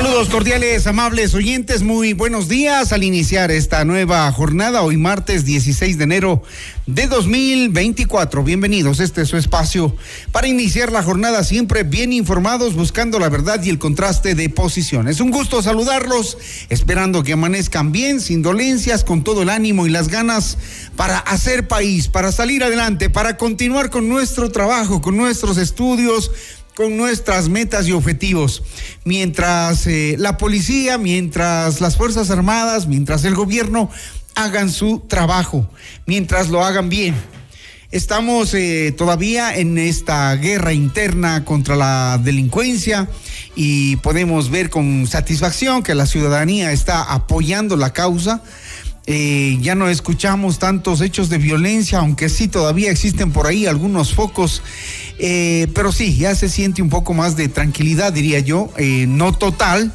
Saludos cordiales, amables oyentes, muy buenos días al iniciar esta nueva jornada, hoy martes 16 de enero de 2024. Bienvenidos, este es su espacio para iniciar la jornada siempre bien informados, buscando la verdad y el contraste de posiciones. Un gusto saludarlos, esperando que amanezcan bien, sin dolencias, con todo el ánimo y las ganas para hacer país, para salir adelante, para continuar con nuestro trabajo, con nuestros estudios, con nuestras metas y objetivos. Mientras eh, la policía, mientras las Fuerzas Armadas, mientras el gobierno hagan su trabajo, mientras lo hagan bien. Estamos eh, todavía en esta guerra interna contra la delincuencia y podemos ver con satisfacción que la ciudadanía está apoyando la causa. Eh, ya no escuchamos tantos hechos de violencia, aunque sí todavía existen por ahí algunos focos eh, pero sí, ya se siente un poco más de tranquilidad, diría yo, eh, no total,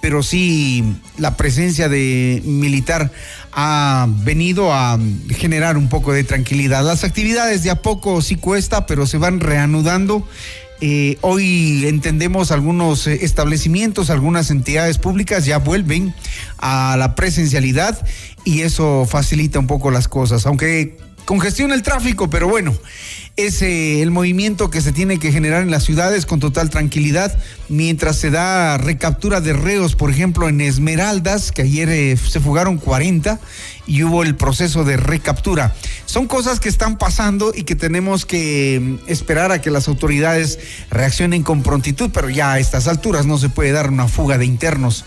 pero sí la presencia de militar ha venido a generar un poco de tranquilidad. Las actividades de a poco sí cuesta, pero se van reanudando. Eh, hoy entendemos algunos establecimientos, algunas entidades públicas ya vuelven a la presencialidad y eso facilita un poco las cosas, aunque congestiona el tráfico, pero bueno, es eh, el movimiento que se tiene que generar en las ciudades con total tranquilidad, mientras se da recaptura de reos, por ejemplo, en Esmeraldas, que ayer eh, se fugaron 40 y hubo el proceso de recaptura. Son cosas que están pasando y que tenemos que mm, esperar a que las autoridades reaccionen con prontitud, pero ya a estas alturas no se puede dar una fuga de internos.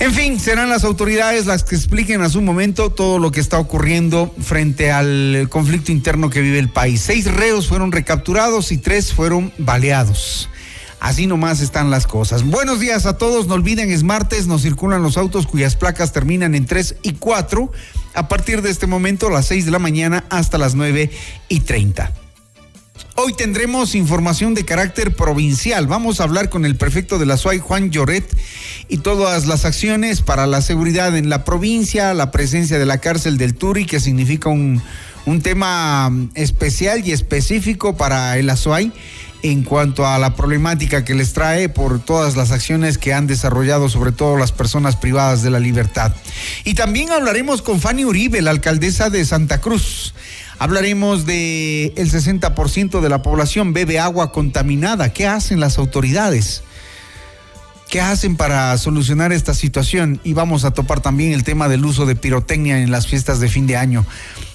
En fin, serán las autoridades las que expliquen a su momento todo lo que está ocurriendo frente al conflicto interno que vive el país. Seis reos fueron recapturados y tres fueron baleados. Así nomás están las cosas. Buenos días a todos. No olviden, es martes, nos circulan los autos cuyas placas terminan en 3 y 4 a partir de este momento, las 6 de la mañana hasta las 9 y 30. Hoy tendremos información de carácter provincial. Vamos a hablar con el prefecto de la SUAY, Juan Lloret, y todas las acciones para la seguridad en la provincia, la presencia de la cárcel del Turi, que significa un, un tema especial y específico para el Azuay en cuanto a la problemática que les trae por todas las acciones que han desarrollado, sobre todo las personas privadas de la libertad. Y también hablaremos con Fanny Uribe, la alcaldesa de Santa Cruz. Hablaremos de el 60% de la población bebe agua contaminada. ¿Qué hacen las autoridades? ¿Qué hacen para solucionar esta situación? Y vamos a topar también el tema del uso de pirotecnia en las fiestas de fin de año.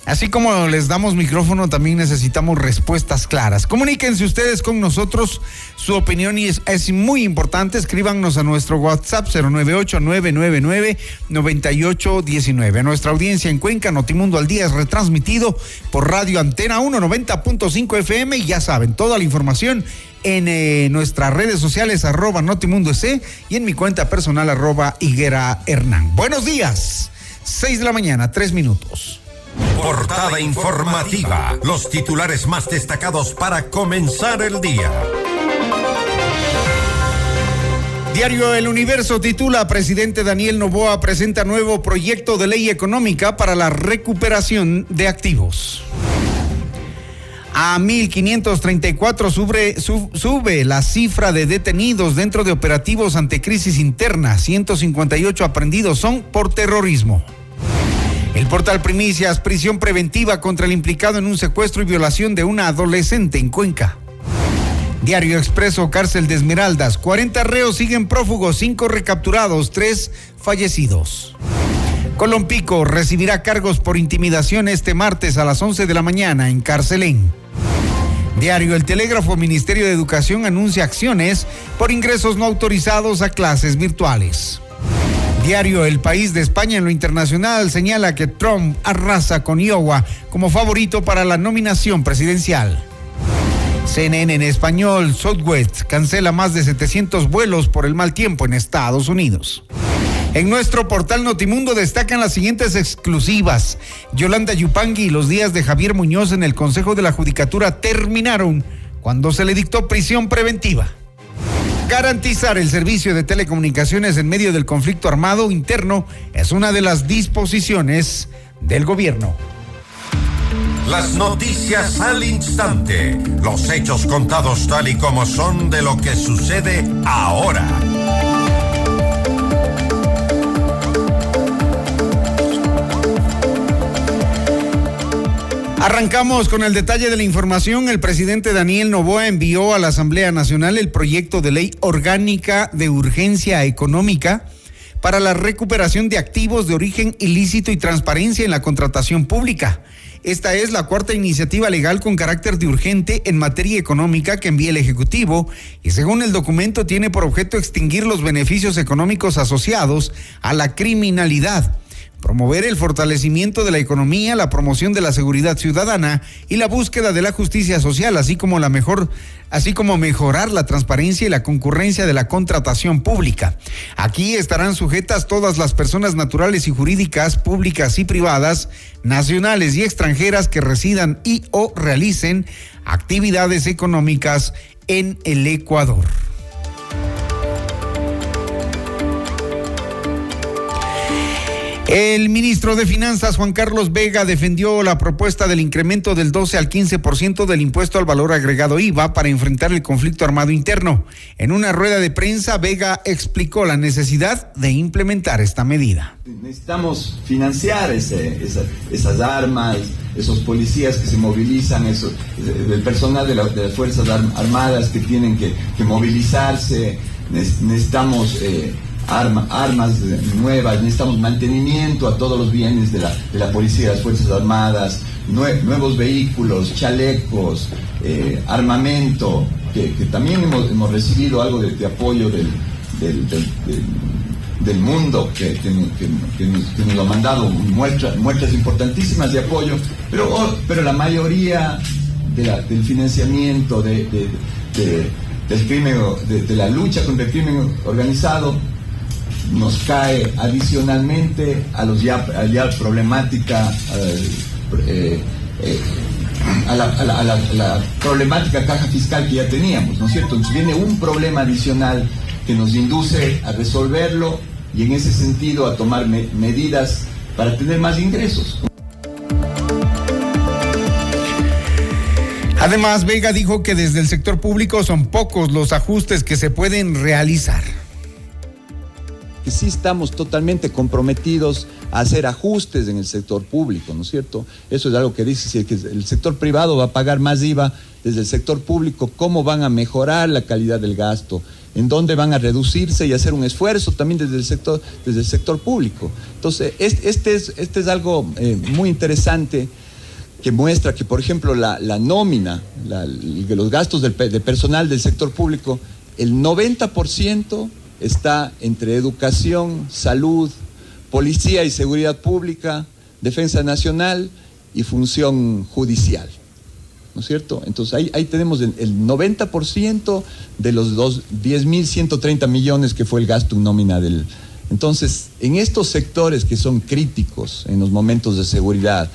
Así como les damos micrófono, también necesitamos respuestas claras. Comuníquense ustedes con nosotros, su opinión y es, muy importante. Escríbanos a nuestro WhatsApp 098-999-9819. Nuestra audiencia en Cuenca, Notimundo al Día, es retransmitido por Radio Antena 190.5 FM y ya saben, toda la información en eh, nuestras redes sociales arroba Notimundo C y en mi cuenta personal arroba Higuera Hernán. Buenos días, 6 de la mañana, 3 minutos. Portada informativa. Los titulares más destacados para comenzar el día. Diario El Universo titula Presidente Daniel Novoa presenta nuevo proyecto de ley económica para la recuperación de activos. A 1.534 sube, sube la cifra de detenidos dentro de operativos ante crisis interna. 158 aprendidos son por terrorismo. El portal Primicias, prisión preventiva contra el implicado en un secuestro y violación de una adolescente en Cuenca. Diario Expreso, cárcel de Esmeraldas. 40 reos siguen prófugos, 5 recapturados, 3 fallecidos. Colompico recibirá cargos por intimidación este martes a las 11 de la mañana en Carcelén. Diario El Telégrafo, Ministerio de Educación anuncia acciones por ingresos no autorizados a clases virtuales. Diario El País de España en lo internacional señala que Trump arrasa con Iowa como favorito para la nominación presidencial. CNN en español, Southwest cancela más de 700 vuelos por el mal tiempo en Estados Unidos. En nuestro portal Notimundo destacan las siguientes exclusivas. Yolanda Yupangui y los días de Javier Muñoz en el Consejo de la Judicatura terminaron cuando se le dictó prisión preventiva. Garantizar el servicio de telecomunicaciones en medio del conflicto armado interno es una de las disposiciones del gobierno. Las noticias al instante, los hechos contados tal y como son de lo que sucede ahora. Arrancamos con el detalle de la información. El presidente Daniel Novoa envió a la Asamblea Nacional el proyecto de ley orgánica de urgencia económica para la recuperación de activos de origen ilícito y transparencia en la contratación pública. Esta es la cuarta iniciativa legal con carácter de urgente en materia económica que envía el Ejecutivo y según el documento tiene por objeto extinguir los beneficios económicos asociados a la criminalidad promover el fortalecimiento de la economía, la promoción de la seguridad ciudadana y la búsqueda de la justicia social, así como la mejor así como mejorar la transparencia y la concurrencia de la contratación pública. Aquí estarán sujetas todas las personas naturales y jurídicas, públicas y privadas, nacionales y extranjeras que residan y o realicen actividades económicas en el Ecuador. El ministro de Finanzas, Juan Carlos Vega, defendió la propuesta del incremento del 12 al 15% del impuesto al valor agregado IVA para enfrentar el conflicto armado interno. En una rueda de prensa, Vega explicó la necesidad de implementar esta medida. Necesitamos financiar esas armas, esos policías que se movilizan, el personal de, las Fuerzas Armadas que tienen que, movilizarse. Necesitamos... Eh, armas nuevas, necesitamos mantenimiento a todos los bienes de la, policía, de las Fuerzas Armadas, nuevos vehículos, chalecos, eh, armamento, que, también hemos, recibido algo de, apoyo del, del, mundo que, nos, ha mandado muestras, muestras importantísimas de apoyo, pero, oh, pero la mayoría del financiamiento de, del crimen, de, la lucha contra el crimen organizado nos cae adicionalmente a los ya, problemática eh, eh, a, la, problemática caja fiscal que ya teníamos, ¿no es cierto? Viene un problema adicional que nos induce a resolverlo y en ese sentido a tomar medidas para tener más ingresos. Además, Vega dijo que desde el sector público son pocos los ajustes que se pueden realizar sí estamos totalmente comprometidos a hacer ajustes en el sector público, ¿no es cierto? Eso es algo que dice, si el sector privado va a pagar más IVA desde el sector público, ¿cómo van a mejorar la calidad del gasto? ¿En dónde van a reducirse y hacer un esfuerzo también desde el sector, desde el sector público? Entonces, este es, este es algo eh, muy interesante que muestra que, por ejemplo, la, nómina, los gastos de personal del sector público, el 90% está entre educación, salud, policía y seguridad pública, defensa nacional y función judicial. ¿No es cierto? Entonces ahí, tenemos el, 90% de los 10.130 millones que fue el gasto nómina del... Entonces, en estos sectores que son críticos en los momentos de seguridad,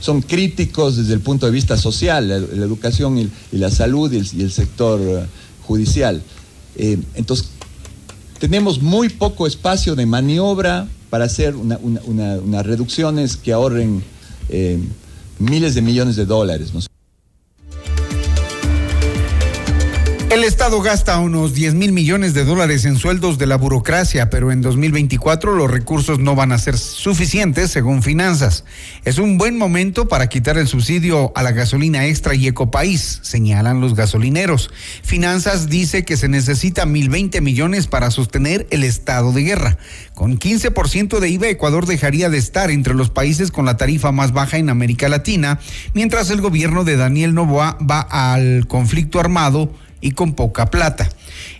son críticos desde el punto de vista social, la, educación y, la salud y el, sector eh, judicial. Eh, entonces, tenemos muy poco espacio de maniobra para hacer unas reducciones que ahorren eh, miles de millones de dólares. Estado gasta unos 10 mil millones de dólares en sueldos de la burocracia, pero en 2024 los recursos no van a ser suficientes según finanzas. Es un buen momento para quitar el subsidio a la gasolina extra y ecopaís, señalan los gasolineros. Finanzas dice que se necesita 1.020 millones para sostener el estado de guerra. Con 15% de IVA, Ecuador dejaría de estar entre los países con la tarifa más baja en América Latina, mientras el gobierno de Daniel Novoa va al conflicto armado y con poca plata.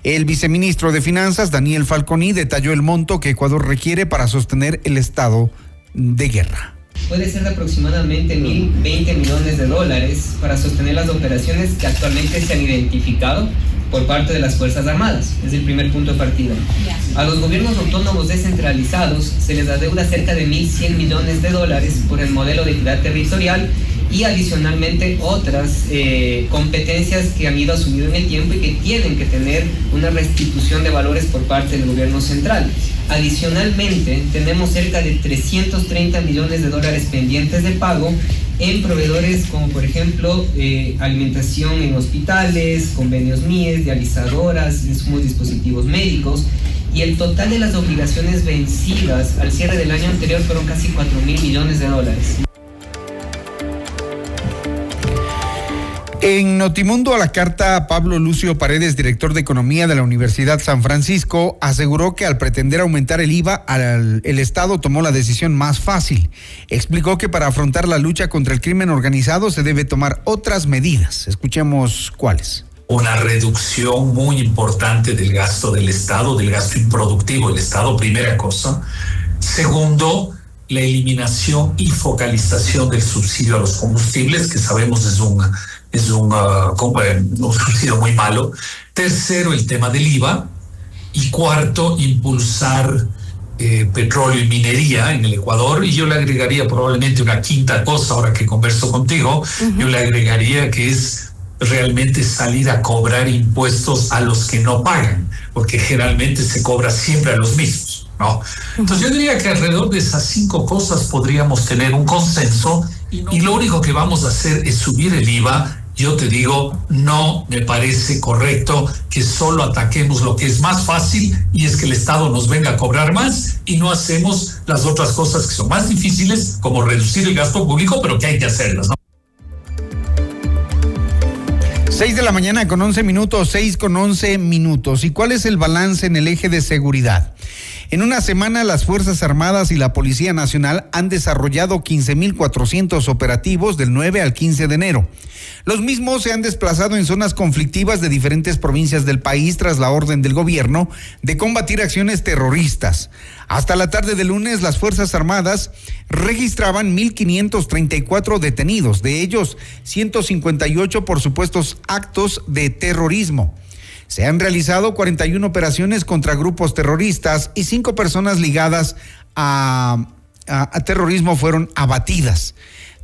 El viceministro de Finanzas, Daniel Falconi, detalló el monto que Ecuador requiere para sostener el estado de guerra. Puede ser de aproximadamente 1.020 millones de dólares para sostener las operaciones que actualmente se han identificado por parte de las Fuerzas Armadas. Es el primer punto de partida. A los gobiernos autónomos descentralizados se les da deuda cerca de 1.100 millones de dólares por el modelo de equidad territorial y adicionalmente otras eh, competencias que han ido asumiendo en el tiempo y que tienen que tener una restitución de valores por parte del gobierno central. Adicionalmente, tenemos cerca de 330 millones de dólares pendientes de pago en proveedores como por ejemplo eh, alimentación en hospitales, convenios MIES, dializadoras, insumos dispositivos médicos y el total de las obligaciones vencidas al cierre del año anterior fueron casi 4 mil millones de dólares. En Notimundo a la carta, Pablo Lucio Paredes, director de Economía de la Universidad San Francisco, aseguró que al pretender aumentar el IVA, el Estado tomó la decisión más fácil. Explicó que para afrontar la lucha contra el crimen organizado se debe tomar otras medidas. Escuchemos cuáles. Una reducción muy importante del gasto del Estado, del gasto improductivo del Estado, primera cosa. Segundo, la eliminación y focalización del subsidio a los combustibles, que sabemos es un es un, uh, muy malo. Tercero, el tema del IVA. Y cuarto, impulsar eh, petróleo y minería en el Ecuador. Y yo le agregaría probablemente una quinta cosa, ahora que converso contigo, yo le agregaría que es realmente salir a cobrar impuestos a los que no pagan, porque generalmente se cobra siempre a los mismos. ¿no? Entonces yo diría que alrededor de esas cinco cosas podríamos tener un consenso y lo único que vamos a hacer es subir el IVA. Yo te digo, no me parece correcto que solo ataquemos lo que es más fácil y es que el Estado nos venga a cobrar más y no hacemos las otras cosas que son más difíciles, como reducir el gasto público, pero que hay que hacerlas. ¿no? 6 de la mañana con 11 minutos, 6 con 11 minutos. ¿Y cuál es el balance en el eje de seguridad? En una semana, las Fuerzas Armadas y la Policía Nacional han desarrollado 15.400 operativos del 9 al 15 de enero. Los mismos se han desplazado en zonas conflictivas de diferentes provincias del país tras la orden del gobierno de combatir acciones terroristas. Hasta la tarde de lunes, las Fuerzas Armadas registraban 1.534 detenidos, de ellos 158 por supuestos actos de terrorismo. Se han realizado 41 operaciones contra grupos terroristas y cinco personas ligadas a, terrorismo fueron abatidas.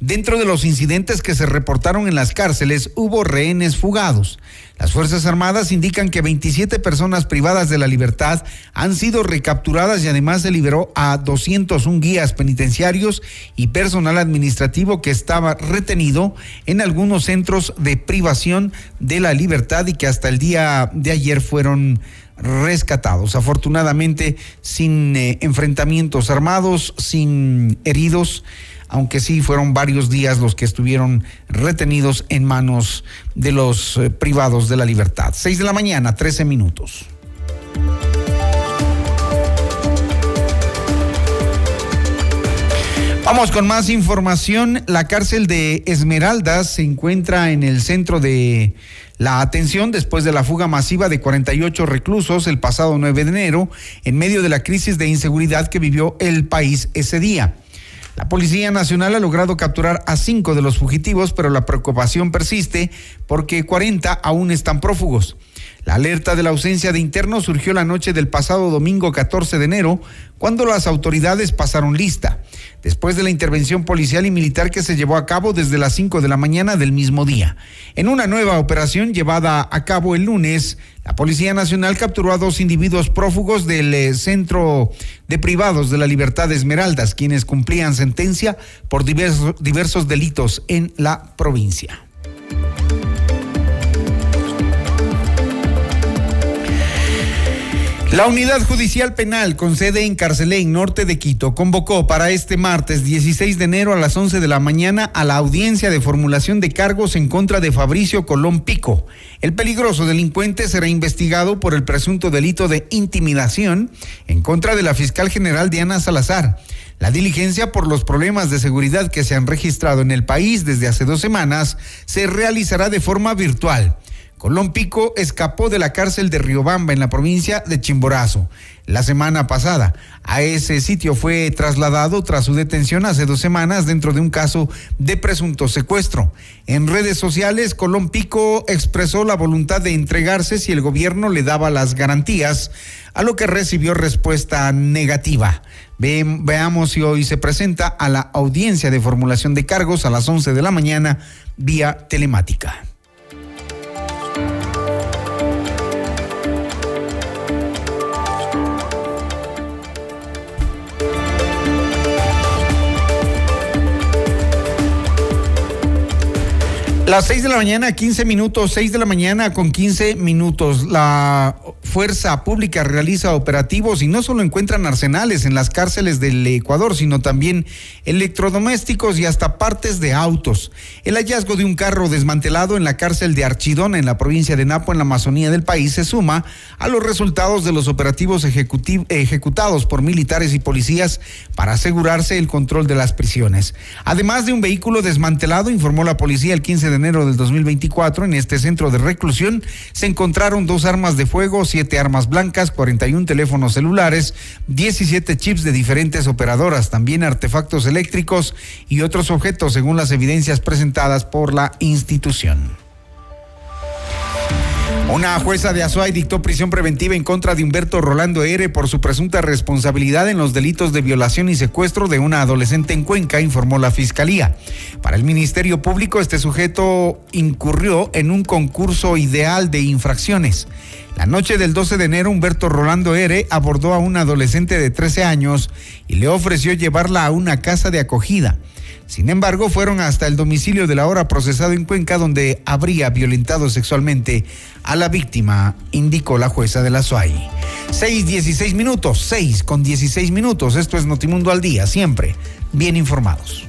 Dentro de los incidentes que se reportaron en las cárceles hubo rehenes fugados. Las Fuerzas Armadas indican que 27 personas privadas de la libertad han sido recapturadas y además se liberó a 201 guías penitenciarios y personal administrativo que estaba retenido en algunos centros de privación de la libertad y que hasta el día de ayer fueron rescatados. Afortunadamente sin eh, enfrentamientos armados, sin heridos aunque sí fueron varios días los que estuvieron retenidos en manos de los eh, privados de la libertad. Seis de la mañana, trece minutos. Vamos con más información. La cárcel de Esmeraldas se encuentra en el centro de la atención después de la fuga masiva de 48 reclusos el pasado 9 de enero en medio de la crisis de inseguridad que vivió el país ese día. La Policía Nacional ha logrado capturar a cinco de los fugitivos, pero la preocupación persiste porque 40 aún están prófugos. La alerta de la ausencia de internos surgió la noche del pasado domingo 14 de enero, cuando las autoridades pasaron lista, después de la intervención policial y militar que se llevó a cabo desde las 5 de la mañana del mismo día. En una nueva operación llevada a cabo el lunes, la Policía Nacional capturó a dos individuos prófugos del eh, Centro de Privados de la Libertad de Esmeraldas, quienes cumplían sentencia por diversos, diversos delitos en la provincia. La Unidad Judicial Penal con sede en Carcelén, norte de Quito, convocó para este martes 16 de enero a las 11 de la mañana a la audiencia de formulación de cargos en contra de Fabricio Colón Pico. El peligroso delincuente será investigado por el presunto delito de intimidación en contra de la fiscal general Diana Salazar. La diligencia por los problemas de seguridad que se han registrado en el país desde hace dos semanas se realizará de forma virtual. Colón Pico escapó de la cárcel de Riobamba en la provincia de Chimborazo la semana pasada. A ese sitio fue trasladado tras su detención hace dos semanas dentro de un caso de presunto secuestro. En redes sociales, Colón Pico expresó la voluntad de entregarse si el gobierno le daba las garantías, a lo que recibió respuesta negativa. veamos si hoy se presenta a la audiencia de formulación de cargos a las 11 de la mañana vía telemática. Las 6 de la mañana, 15 minutos, 6 de la mañana con 15 minutos. La Fuerza Pública realiza operativos y no solo encuentran arsenales en las cárceles del Ecuador, sino también electrodomésticos y hasta partes de autos. El hallazgo de un carro desmantelado en la cárcel de Archidona, en la provincia de Napo, en la Amazonía del país, se suma a los resultados de los operativos ejecutados por militares y policías para asegurarse el control de las prisiones. Además de un vehículo desmantelado, informó la policía el 15 de de enero del 2024, en este centro de reclusión se encontraron dos armas de fuego, siete armas blancas, 41 teléfonos celulares, 17 chips de diferentes operadoras, también artefactos eléctricos y otros objetos según las evidencias presentadas por la institución. Una jueza de Azuay dictó prisión preventiva en contra de Humberto Rolando R por su presunta responsabilidad en los delitos de violación y secuestro de una adolescente en Cuenca, informó la Fiscalía. Para el Ministerio Público, este sujeto incurrió en un concurso ideal de infracciones. La noche del 12 de enero, Humberto Rolando R abordó a una adolescente de 13 años y le ofreció llevarla a una casa de acogida. Sin embargo, fueron hasta el domicilio de la hora procesado en Cuenca donde habría violentado sexualmente a la víctima, indicó la jueza de la SUAI. 6, 16 minutos, 6 con 16 minutos. Esto es Notimundo al día, siempre bien informados.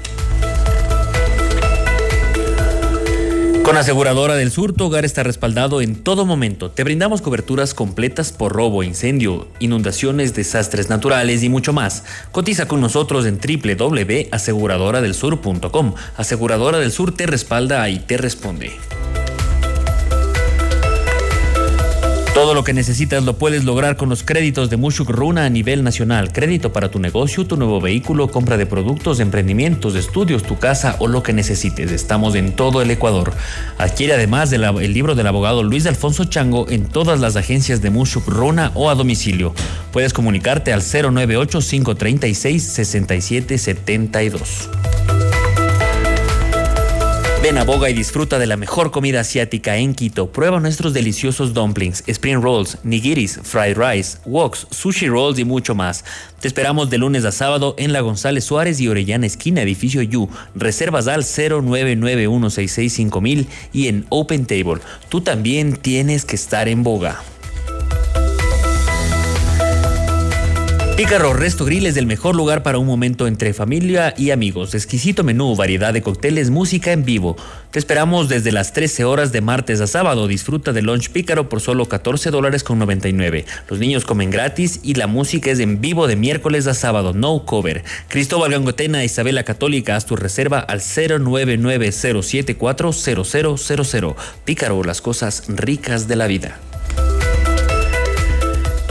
Con Aseguradora del Sur, tu hogar está respaldado en todo momento. Te brindamos coberturas completas por robo, incendio, inundaciones, desastres naturales y mucho más. Cotiza con nosotros en www.aseguradoradelsur.com. Aseguradora del Sur te respalda y te responde. Todo lo que necesitas lo puedes lograr con los créditos de Mushuk Runa a nivel nacional. Crédito para tu negocio, tu nuevo vehículo, compra de productos, emprendimientos, estudios, tu casa o lo que necesites. Estamos en todo el Ecuador. Adquiere además el, libro del abogado Luis Alfonso Chango en todas las agencias de Mushuk Runa o a domicilio. Puedes comunicarte al 098 536 6772. Ven a Boga y disfruta de la mejor comida asiática en Quito. Prueba nuestros deliciosos dumplings, spring rolls, nigiris, fried rice, woks, sushi rolls y mucho más. Te esperamos de lunes a sábado en la González Suárez y Orellana Esquina, edificio U. Reservas al 0991665000 y en Open Table. Tú también tienes que estar en Boga. Pícaro Resto Grill es el mejor lugar para un momento entre familia y amigos. Exquisito menú, variedad de cócteles, música en vivo. Te esperamos desde las 13 horas de martes a sábado. Disfruta de lunch Pícaro por solo 14 dólares con 99. Los niños comen gratis y la música es en vivo de miércoles a sábado, no cover. Cristóbal Gangotena, Isabela Católica, haz tu reserva al 0990740000. Pícaro, las cosas ricas de la vida.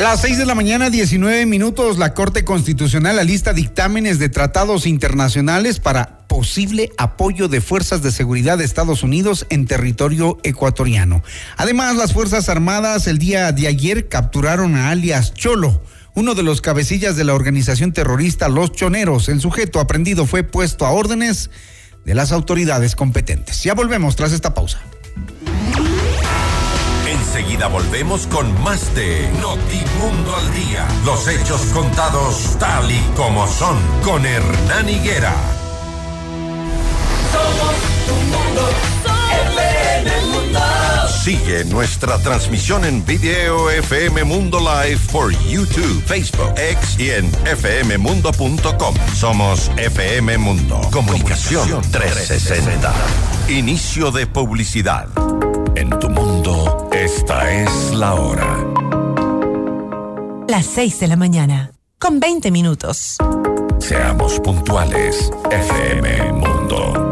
Las 6 de la mañana, 19 minutos, la Corte Constitucional alista dictámenes de tratados internacionales para posible apoyo de fuerzas de seguridad de Estados Unidos en territorio ecuatoriano. Además, las Fuerzas Armadas el día de ayer capturaron a alias Cholo, uno de los cabecillas de la organización terrorista Los Choneros. El sujeto aprendido fue puesto a órdenes de las autoridades competentes. Ya volvemos tras esta pausa. Enseguida volvemos con más de Notimundo al Día. Los hechos contados tal y como son con Hernán Higuera. Somos tu mundo, FM Mundo. Sigue nuestra transmisión en video FM Mundo Live por YouTube, Facebook, X y en fmmundo.com. Somos FM Mundo. Comunicación 360. Inicio de publicidad. En tu mundo, esta es la hora. Las 6 de la mañana, con 20 minutos. Seamos puntuales, FM Mundo.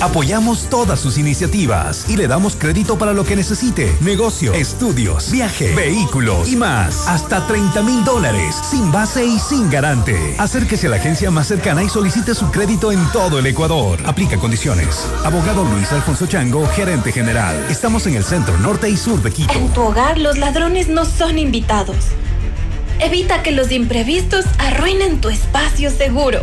Apoyamos todas sus iniciativas y le damos crédito para lo que necesite. Negocio, estudios, viaje, vehículos y más. Hasta 30 mil dólares, sin base y sin garante. Acérquese a la agencia más cercana y solicite su crédito en todo el Ecuador. Aplica condiciones. Abogado Luis Alfonso Chango, gerente general. Estamos en el centro norte y sur de Quito. En tu hogar los ladrones no son invitados. Evita que los imprevistos arruinen tu espacio seguro.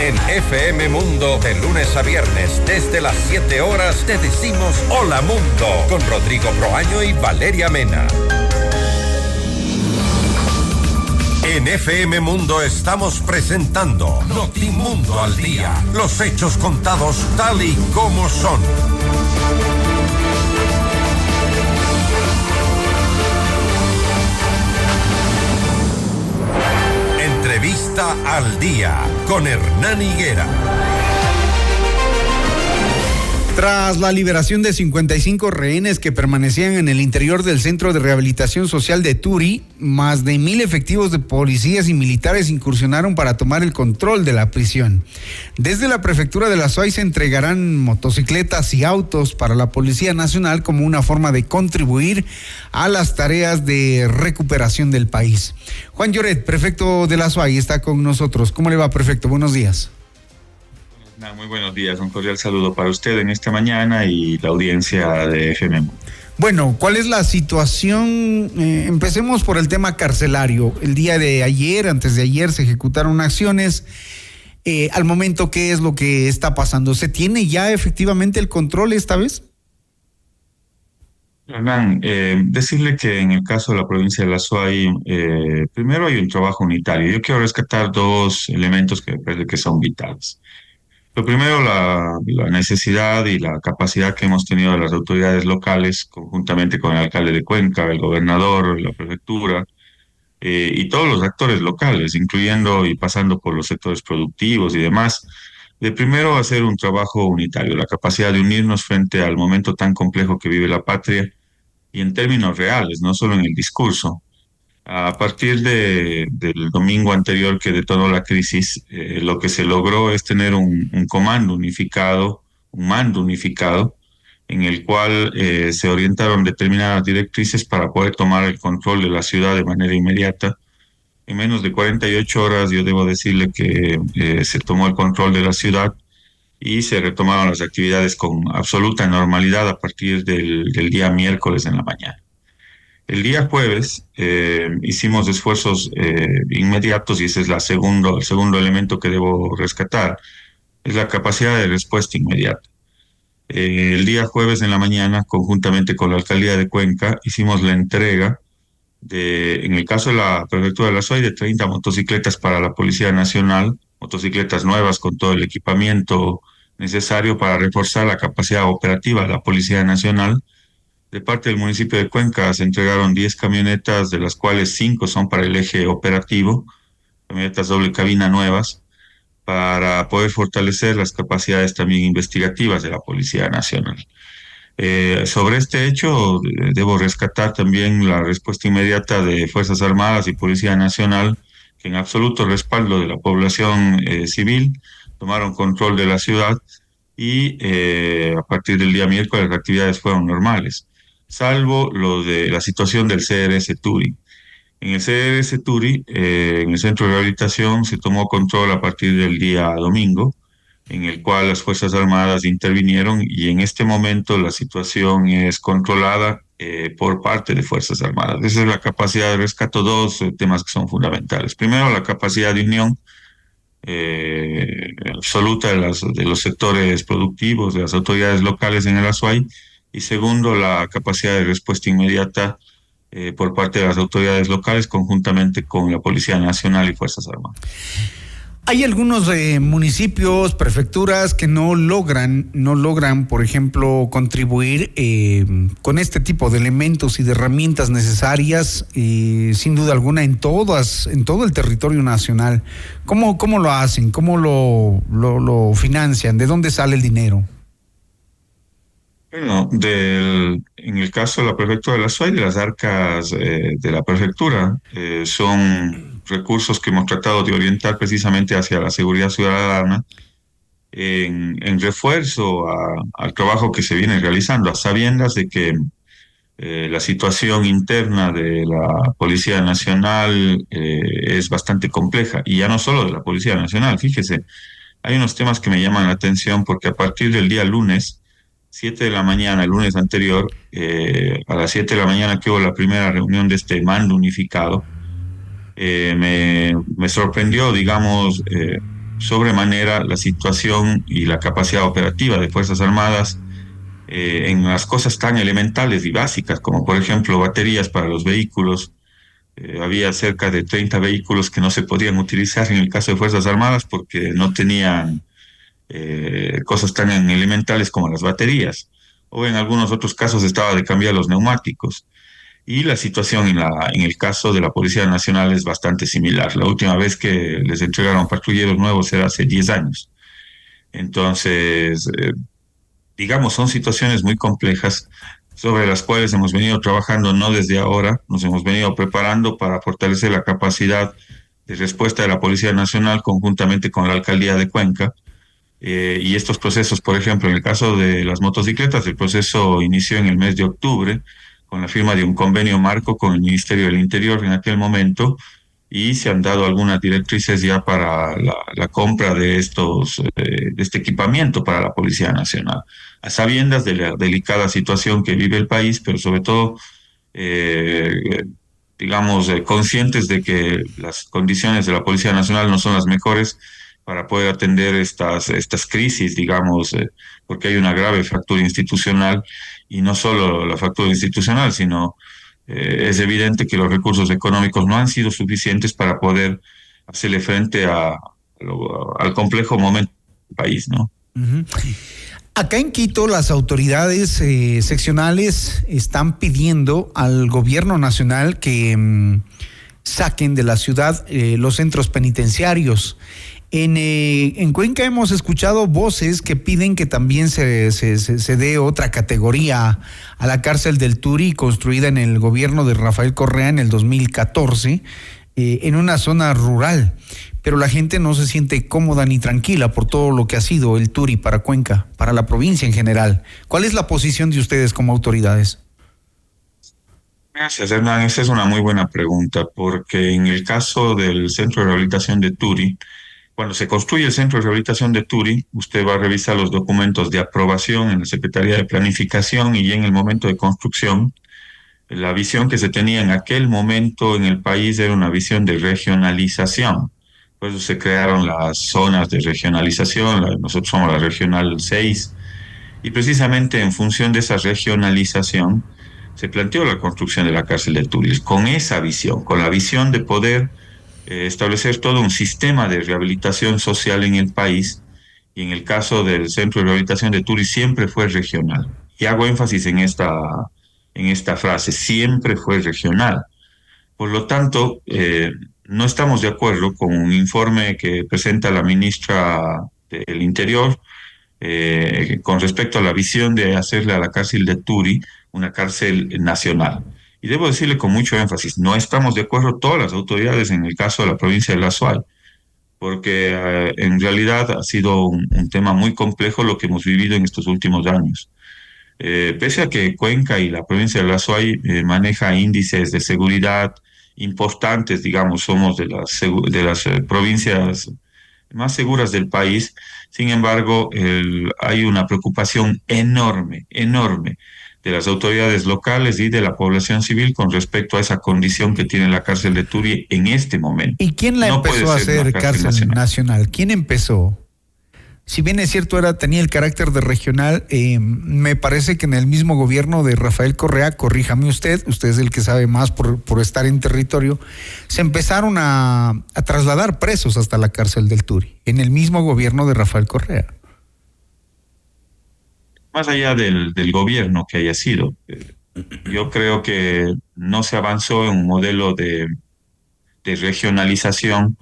En FM Mundo, de lunes a viernes, desde las 7 horas, te decimos Hola Mundo, con Rodrigo Proaño y Valeria Mena. En FM Mundo estamos presentando Notimundo al Día, los hechos contados tal y como son. Entrevista al Día con Hernán Higuera. Tras la liberación de 55 rehenes que permanecían en el interior del Centro de Rehabilitación Social de Turi, más de mil efectivos de policías y militares incursionaron para tomar el control de la prisión. Desde la prefectura de la SOAI se entregarán motocicletas y autos para la Policía Nacional como una forma de contribuir a las tareas de recuperación del país. Juan Lloret, prefecto de la SOAI, está con nosotros. ¿Cómo le va, prefecto? Buenos días muy buenos días, un cordial saludo para usted en esta mañana y la audiencia de FM. Bueno, ¿cuál es la situación? Eh, empecemos por el tema carcelario. El día de ayer, antes de ayer, se ejecutaron acciones. Eh, al momento, ¿qué es lo que está pasando? ¿Se tiene ya efectivamente el control esta vez? Hernán, eh, decirle que en el caso de la provincia de La Suay, primero hay un trabajo unitario. Yo quiero rescatar dos elementos que me que son vitales. Lo primero, la, necesidad y la capacidad que hemos tenido de las autoridades locales, conjuntamente con el alcalde de Cuenca, el gobernador, la prefectura, eh, y todos los actores locales, incluyendo y pasando por los sectores productivos y demás, de primero hacer un trabajo unitario, la capacidad de unirnos frente al momento tan complejo que vive la patria y en términos reales, no solo en el discurso. A partir de, del domingo anterior que detonó la crisis, eh, lo que se logró es tener un, comando unificado, un mando unificado, en el cual eh, se orientaron determinadas directrices para poder tomar el control de la ciudad de manera inmediata. En menos de 48 horas yo debo decirle que eh, se tomó el control de la ciudad y se retomaron las actividades con absoluta normalidad a partir del día miércoles en la mañana. El día jueves eh, hicimos esfuerzos eh, inmediatos y ese es segundo, el segundo elemento que debo rescatar, es la capacidad de respuesta inmediata. Eh, el día jueves en la mañana, conjuntamente con la alcaldía de Cuenca, hicimos la entrega de, en el caso de la prefectura de la SOI, de 30 motocicletas para la Policía Nacional, motocicletas nuevas con todo el equipamiento necesario para reforzar la capacidad operativa de la Policía Nacional de parte del municipio de Cuenca se entregaron 10 camionetas, de las cuales 5 son para el eje operativo, camionetas doble cabina nuevas, para poder fortalecer las capacidades también investigativas de la Policía Nacional. Eh, sobre este hecho, debo rescatar también la respuesta inmediata de Fuerzas Armadas y Policía Nacional, que en absoluto respaldo de la población eh, civil tomaron control de la ciudad y eh, a partir del día miércoles las actividades fueron normales salvo lo de la situación del CRS Turi. En el CRS Turi, eh, en el centro de rehabilitación, se tomó control a partir del día domingo, en el cual las Fuerzas Armadas intervinieron y en este momento la situación es controlada eh, por parte de Fuerzas Armadas. Esa es la capacidad de rescato, dos eh, temas que son fundamentales. Primero, la capacidad de unión absoluta de, de los sectores productivos, de las autoridades locales en el Azuay, y segundo, la capacidad de respuesta inmediata eh, por parte de las autoridades locales conjuntamente con la Policía Nacional y Fuerzas Armadas. Hay algunos eh, municipios, prefecturas que no logran, no logran, por ejemplo, contribuir eh, con este tipo de elementos y de herramientas necesarias, sin duda alguna, en todas, en todo el territorio nacional. ¿Cómo, cómo lo hacen? ¿Cómo lo, financian? ¿De dónde sale el dinero? Bueno, del, en el caso de la prefectura de la SUAY, las arcas eh, de la prefectura, eh, son recursos que hemos tratado de orientar precisamente hacia la seguridad ciudadana en, en refuerzo al trabajo que se viene realizando, a sabiendas de que eh, la situación interna de la Policía Nacional es bastante compleja, y ya no solo de la Policía Nacional, fíjese, hay unos temas que me llaman la atención porque a partir del día lunes, 7 de la mañana, el lunes anterior, eh, a las 7 de la mañana que hubo la primera reunión de este mando unificado, eh, me, me, sorprendió, digamos, eh, sobremanera la situación y la capacidad operativa de Fuerzas Armadas en las cosas tan elementales y básicas, como por ejemplo baterías para los vehículos. había cerca de 30 vehículos que no se podían utilizar en el caso de Fuerzas Armadas porque no tenían eh, cosas tan elementales como las baterías, o en algunos otros casos estaba de cambiar los neumáticos. Y la situación en, la, en el caso de la Policía Nacional es bastante similar. La última vez que les entregaron patrulleros nuevos era hace 10 años. Entonces, eh, digamos, son situaciones muy complejas sobre las cuales hemos venido trabajando no desde ahora, nos hemos venido preparando para fortalecer la capacidad de respuesta de la Policía Nacional conjuntamente con la Alcaldía de Cuenca. Eh, y estos procesos, por ejemplo, en el caso de las motocicletas, el proceso inició en el mes de octubre con la firma de un convenio marco con el Ministerio del Interior en aquel momento y se han dado algunas directrices ya para la, compra de estos eh, de este equipamiento para la Policía Nacional, a sabiendas de la delicada situación que vive el país, pero sobre todo, eh, digamos, conscientes de que las condiciones de la Policía Nacional no son las mejores para poder atender estas, estas crisis, digamos, porque hay una grave fractura institucional y no solo la fractura institucional, sino eh, es evidente que los recursos económicos no han sido suficientes para poder hacerle frente a, al complejo momento del país, ¿no? Acá en Quito las autoridades eh, seccionales están pidiendo al gobierno nacional que mm, saquen de la ciudad eh, los centros penitenciarios. En, eh, en, Cuenca hemos escuchado voces que piden que también se, se, dé otra categoría a la cárcel del Turi, construida en el gobierno de Rafael Correa en el 2014, eh, en una zona rural. Pero la gente no se siente cómoda ni tranquila por todo lo que ha sido el Turi para Cuenca, para la provincia en general. ¿Cuál es la posición de ustedes como autoridades? Gracias, Hernán. Esa es una muy buena pregunta, porque en el caso del Centro de Rehabilitación de Turi, cuando se construye el centro de rehabilitación de Turi, usted va a revisar los documentos de aprobación en la Secretaría de Planificación y en el momento de construcción. La visión que se tenía en aquel momento en el país era una visión de regionalización. Por eso se crearon las zonas de regionalización, nosotros somos la regional 6, y precisamente en función de esa regionalización se planteó la construcción de la cárcel de Turi, con esa visión, con la visión de poder eh, establecer todo un sistema de rehabilitación social en el país y en el caso del Centro de Rehabilitación de Turi siempre fue regional. Y hago énfasis en esta, en esta frase, siempre fue regional. Por lo tanto, eh, no estamos de acuerdo con un informe que presenta la ministra del Interior eh, con respecto a la visión de hacerle a la cárcel de Turi una cárcel nacional. Y debo decirle con mucho énfasis, no estamos de acuerdo todas las autoridades en el caso de la provincia de La Suay, porque eh, en realidad ha sido un, tema muy complejo lo que hemos vivido en estos últimos años. Eh, pese a que Cuenca y la provincia de La Suay eh, maneja índices de seguridad importantes, digamos, somos de las, de las provincias más seguras del país, sin embargo, hay una preocupación enorme, enorme de las autoridades locales y de la población civil con respecto a esa condición que tiene la cárcel de Turi en este momento. ¿Y quién la empezó a hacer cárcel, nacional. ¿Quién empezó? Si bien es cierto, era, tenía el carácter de regional, eh, me parece que en el mismo gobierno de Rafael Correa, corríjame usted, usted es el que sabe más por, por estar en territorio, se empezaron a, a trasladar presos hasta la cárcel del Turi, en el mismo gobierno de Rafael Correa más allá del, del gobierno que haya sido, eh, yo creo que no se avanzó en un modelo de, de regionalización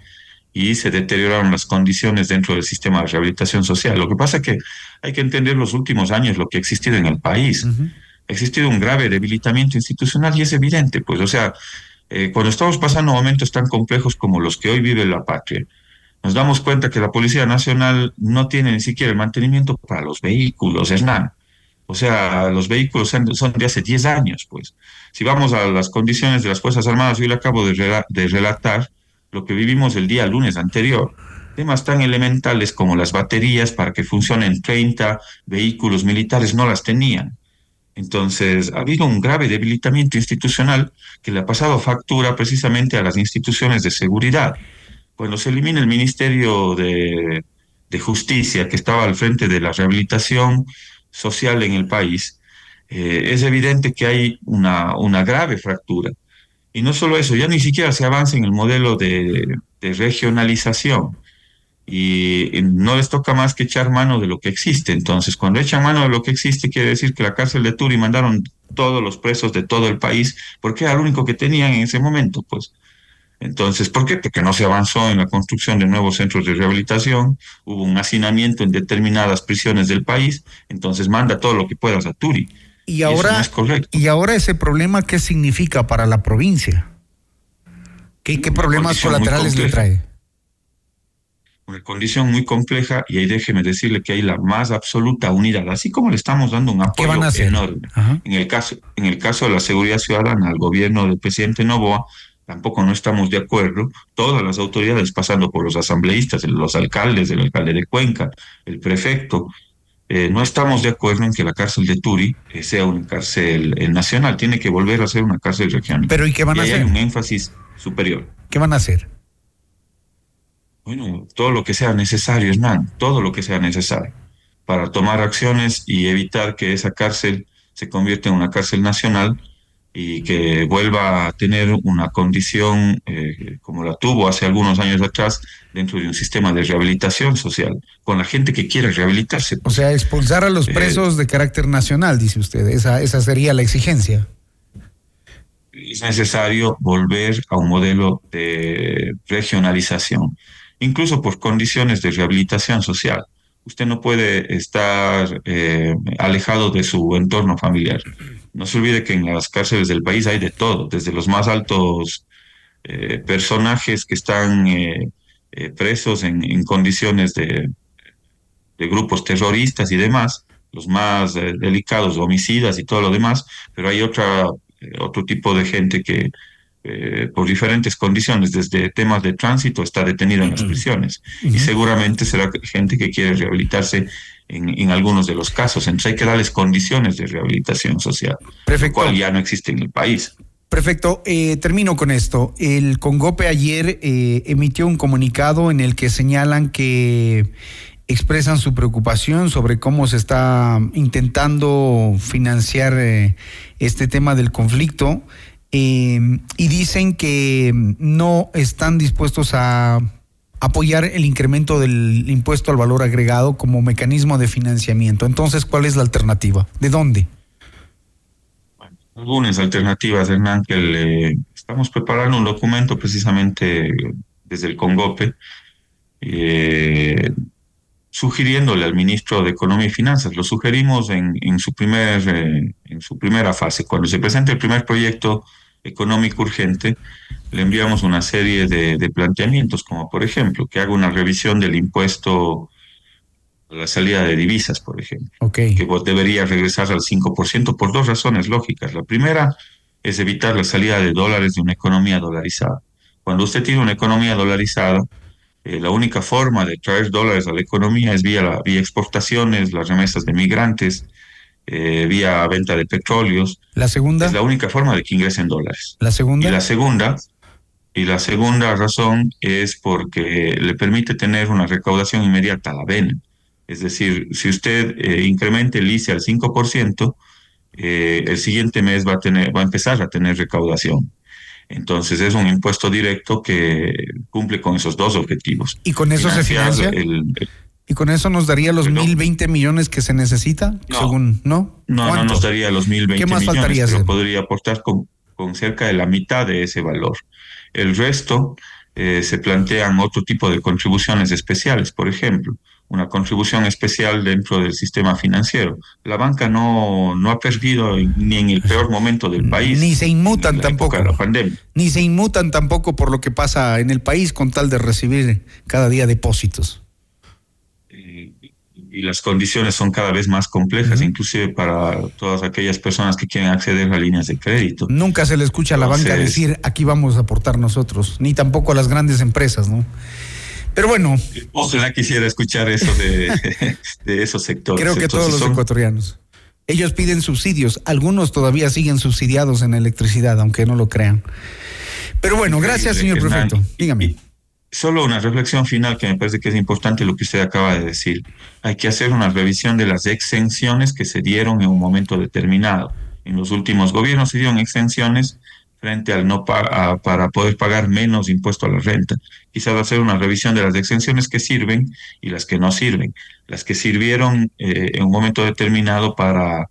y se deterioraron las condiciones dentro del sistema de rehabilitación social. Lo que pasa es que hay que entender los últimos años lo que ha existido en el país. Ha existido un grave debilitamiento institucional y es evidente, pues, o sea, eh, cuando estamos pasando momentos tan complejos como los que hoy vive la patria, nos damos cuenta que la Policía Nacional no tiene ni siquiera el mantenimiento para los vehículos, Hernán. O sea, los vehículos son de hace 10 años, pues. Si vamos a las condiciones de las Fuerzas Armadas, yo le acabo de, de relatar lo que vivimos el día lunes anterior. Temas tan elementales como las baterías para que funcionen 30 vehículos militares no las tenían. Entonces, ha habido un grave debilitamiento institucional que le ha pasado factura precisamente a las instituciones de seguridad cuando se elimina el Ministerio de, Justicia, que estaba al frente de la rehabilitación social en el país, eh, es evidente que hay una, una grave fractura. Y no solo eso, ya ni siquiera se avanza en el modelo de, regionalización. Y, no les toca más que echar mano de lo que existe. Entonces, cuando echan mano de lo que existe, quiere decir que la cárcel de Turi mandaron todos los presos de todo el país, porque era lo único que tenían en ese momento, pues. Entonces, ¿por qué? Porque no se avanzó en la construcción de nuevos centros de rehabilitación, hubo un hacinamiento en determinadas prisiones del país, entonces manda todo lo que puedas a Turi. Y ahora, y, ahora ese problema, ¿qué significa para la provincia? ¿Qué, qué problemas colaterales le trae? Una condición muy compleja y ahí déjeme decirle que hay la más absoluta unidad, así como le estamos dando un apoyo enorme. En el, caso, en el caso de la seguridad ciudadana al gobierno del presidente Novoa, tampoco no estamos de acuerdo, todas las autoridades, pasando por los asambleístas, los alcaldes, el alcalde de Cuenca, el prefecto, eh, no estamos de acuerdo en que la cárcel de Turi eh, sea una cárcel eh, nacional, tiene que volver a ser una cárcel regional. Pero ¿y qué van a hacer? Hay un énfasis superior. ¿Qué van a hacer? Bueno, todo lo que sea necesario, Hernán, todo lo que sea necesario para tomar acciones y evitar que esa cárcel se convierta en una cárcel nacional y que vuelva a tener una condición eh, como la tuvo hace algunos años atrás dentro de un sistema de rehabilitación social, con la gente que quiere rehabilitarse. O sea, expulsar a los eh, presos de carácter nacional, dice usted, esa, esa sería la exigencia. Es necesario volver a un modelo de regionalización, incluso por condiciones de rehabilitación social usted no puede estar eh, alejado de su entorno familiar. No se olvide que en las cárceles del país hay de todo, desde los más altos eh, personajes que están eh, eh, presos en, condiciones de, de, grupos terroristas y demás, los más delicados, homicidas y todo lo demás, pero hay otra, otro tipo de gente que por diferentes condiciones, desde temas de tránsito, está detenida en las prisiones. Y seguramente será gente que quiere rehabilitarse en, algunos de los casos. Entonces hay que darles condiciones de rehabilitación social, Perfecto. cual ya no existe en el país. Perfecto, eh, termino con esto. El Congope ayer eh, emitió un comunicado en el que señalan que expresan su preocupación sobre cómo se está intentando financiar eh, este tema del conflicto y dicen que no están dispuestos a apoyar el incremento del impuesto al valor agregado como mecanismo de financiamiento. Entonces, ¿cuál es la alternativa? ¿De dónde? Algunas alternativas, Hernán, que le estamos preparando un documento precisamente desde el Congope, eh, sugiriéndole al ministro de Economía y Finanzas. Lo sugerimos en, en su, primer, eh, en su primera fase. Cuando se presente el primer proyecto económico urgente, le enviamos una serie de, planteamientos, como por ejemplo, que haga una revisión del impuesto a la salida de divisas, por ejemplo, que debería regresar al 5% por dos razones lógicas. La primera es evitar la salida de dólares de una economía dolarizada. Cuando usted tiene una economía dolarizada, eh, la única forma de traer dólares a la economía es vía, la, vía exportaciones, las remesas de migrantes, eh, vía venta de petróleos. La segunda. Es la única forma de que ingresen dólares. La segunda. Y la segunda, y la segunda razón es porque le permite tener una recaudación inmediata a la vena. Es decir, si usted eh, incrementa el ICE al 5%, eh, el siguiente mes va a, tener, va a empezar a tener recaudación. Entonces es un impuesto directo que cumple con esos dos objetivos. ¿Y con eso se financia? ¿Y con eso nos daría los mil veinte millones que se necesita? No, según, ¿no? No, no nos daría los mil veinte millones. ¿Qué más faltaría pero podría aportar con, con, cerca de la mitad de ese valor. El resto eh, se plantean otro tipo de contribuciones especiales, por ejemplo, una contribución especial dentro del sistema financiero. La banca no, no ha perdido ni en el peor momento del país. Ni se inmutan tampoco. La pandemia. Ni se inmutan tampoco por lo que pasa en el país con tal de recibir cada día depósitos y las condiciones son cada vez más complejas, inclusive para todas aquellas personas que quieren acceder a líneas de crédito. Nunca se le escucha a la banca decir aquí vamos a aportar nosotros, ni tampoco a las grandes empresas, ¿no? Pero bueno. Ojalá quisiera escuchar eso de, esos sectores. Creo que todos los ecuatorianos. Ellos piden subsidios, algunos todavía siguen subsidiados en electricidad, aunque no lo crean. Pero bueno, gracias, señor prefecto. Dígame. Solo una reflexión final que me parece que es importante lo que usted acaba de decir. Hay que hacer una revisión de las exenciones que se dieron en un momento determinado. En los últimos gobiernos se dieron exenciones frente al no para poder pagar menos impuesto a la renta. Quizás hacer una revisión de las exenciones que sirven y las que no sirven. Las que sirvieron eh, en un momento determinado para,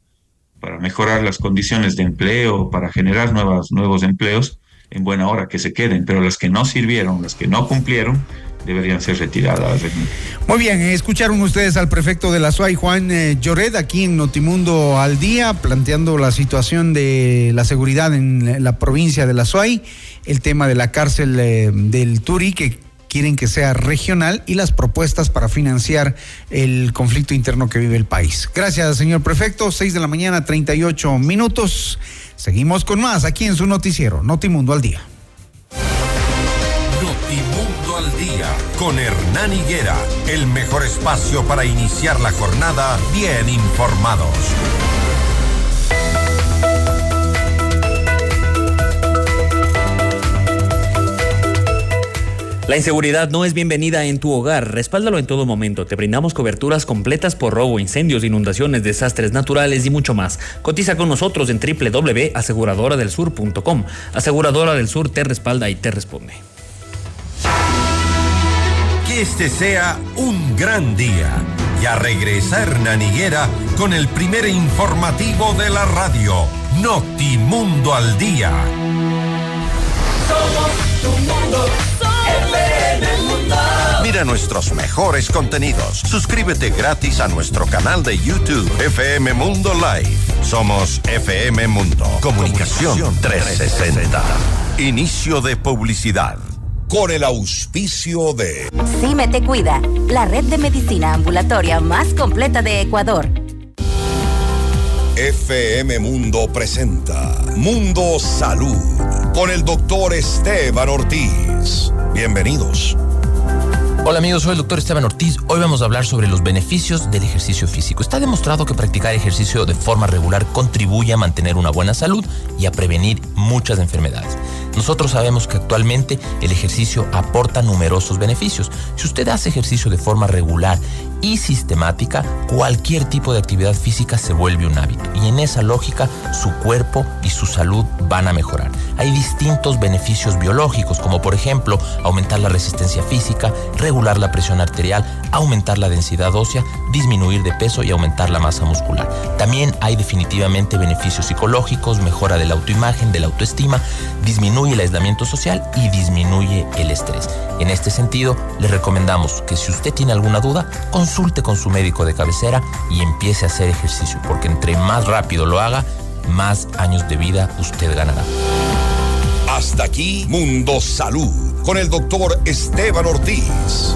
para mejorar las condiciones de empleo, para generar nuevos empleos, en buena hora, que se queden, pero las que no sirvieron, las que no cumplieron, deberían ser retiradas. Muy bien, escucharon ustedes al prefecto de la SUAY, Juan eh, Llored, aquí en Notimundo al Día, planteando la situación de la seguridad en la provincia de la SUAY, el tema de la cárcel eh, del Turi, que quieren que sea regional y las propuestas para financiar el conflicto interno que vive el país. Gracias, señor prefecto. 6 de la mañana, 38 minutos. Seguimos con más aquí en su noticiero, Notimundo al Día. Notimundo al Día, con Hernán Higuera, el mejor espacio para iniciar la jornada bien informados. La inseguridad no es bienvenida en tu hogar. Respáldalo en todo momento. Te brindamos coberturas completas por robo, incendios, inundaciones, desastres naturales y mucho más. Cotiza con nosotros en www.aseguradoradelsur.com. Aseguradora del Sur te respalda y te responde. Que este sea un gran día. Ya regresa Hernán Higuera con el primer informativo de la radio. Notimundo al Día. Somos tu mundo. Mira nuestros mejores contenidos. Suscríbete gratis a nuestro canal de YouTube FM Mundo Live. Somos FM Mundo. Comunicación 360. Inicio de publicidad. Con el auspicio de CIME Te Cuida, la red de medicina ambulatoria más completa de Ecuador. FM Mundo presenta Mundo Salud con el doctor Esteban Ortiz. Bienvenidos. Hola amigos, soy el doctor Esteban Ortiz. Hoy vamos a hablar sobre los beneficios del ejercicio físico. Está demostrado que practicar ejercicio de forma regular contribuye a mantener una buena salud y a prevenir muchas enfermedades. Nosotros sabemos que actualmente el ejercicio aporta numerosos beneficios. Si usted hace ejercicio de forma regular y sistemática, cualquier tipo de actividad física se vuelve un hábito. Y en esa lógica, su cuerpo y su salud van a mejorar. Hay distintos beneficios biológicos, como por ejemplo aumentar la resistencia física, regular la presión arterial, aumentar la densidad ósea, disminuir de peso y aumentar la masa muscular. También hay definitivamente beneficios psicológicos, mejora de la autoimagen, de la autoestima, disminuye el aislamiento social y disminuye el estrés. En este sentido, le recomendamos que si usted tiene alguna duda, consulte con su médico de cabecera y empiece a hacer ejercicio, porque entre más rápido lo haga, más años de vida usted ganará. Hasta aquí Mundo Salud con el doctor Esteban Ortiz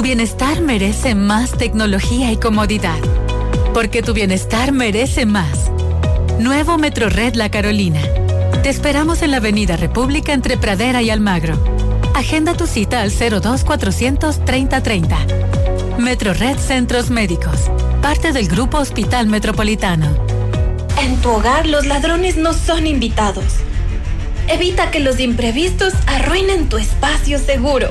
Tu bienestar merece más tecnología y comodidad. Porque tu bienestar merece más. Nuevo Metro Red La Carolina. Te esperamos en la Avenida República entre Pradera y Almagro. Agenda tu cita al 02 400 3030. Metro Red Centros Médicos. Parte del Grupo Hospital Metropolitano. En tu hogar los ladrones no son invitados. Evita que los imprevistos arruinen tu espacio seguro.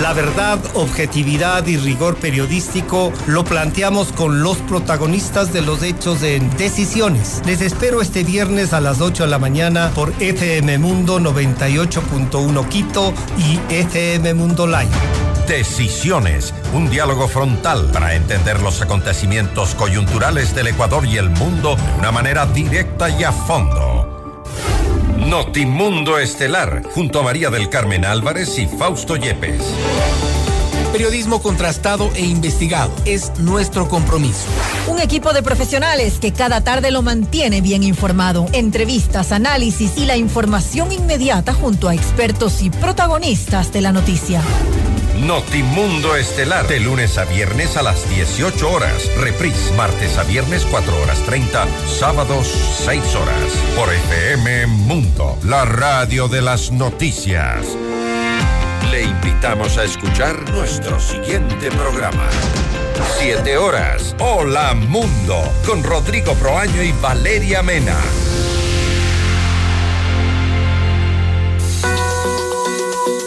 La verdad, objetividad y rigor periodístico lo planteamos con los protagonistas de los hechos en Decisiones. Les espero este viernes a las 8 de la mañana por FM Mundo 98.1 Quito y FM Mundo Live. Decisiones, un diálogo frontal para entender los acontecimientos coyunturales del Ecuador y el mundo de una manera directa y a fondo. Notimundo Estelar, junto a María del Carmen Álvarez y Fausto Yepes. Periodismo contrastado e investigado es nuestro compromiso. Un equipo de profesionales que cada tarde lo mantiene bien informado. Entrevistas, análisis y la información inmediata junto a expertos y protagonistas de la noticia. Notimundo Estelar, de lunes a viernes a las 18 horas. Reprise, martes a viernes 4 horas 30, sábados 6 horas. Por FM Mundo, la radio de las noticias. Le invitamos a escuchar nuestro siguiente programa. 7 horas. Hola Mundo, con Rodrigo Proaño y Valeria Mena.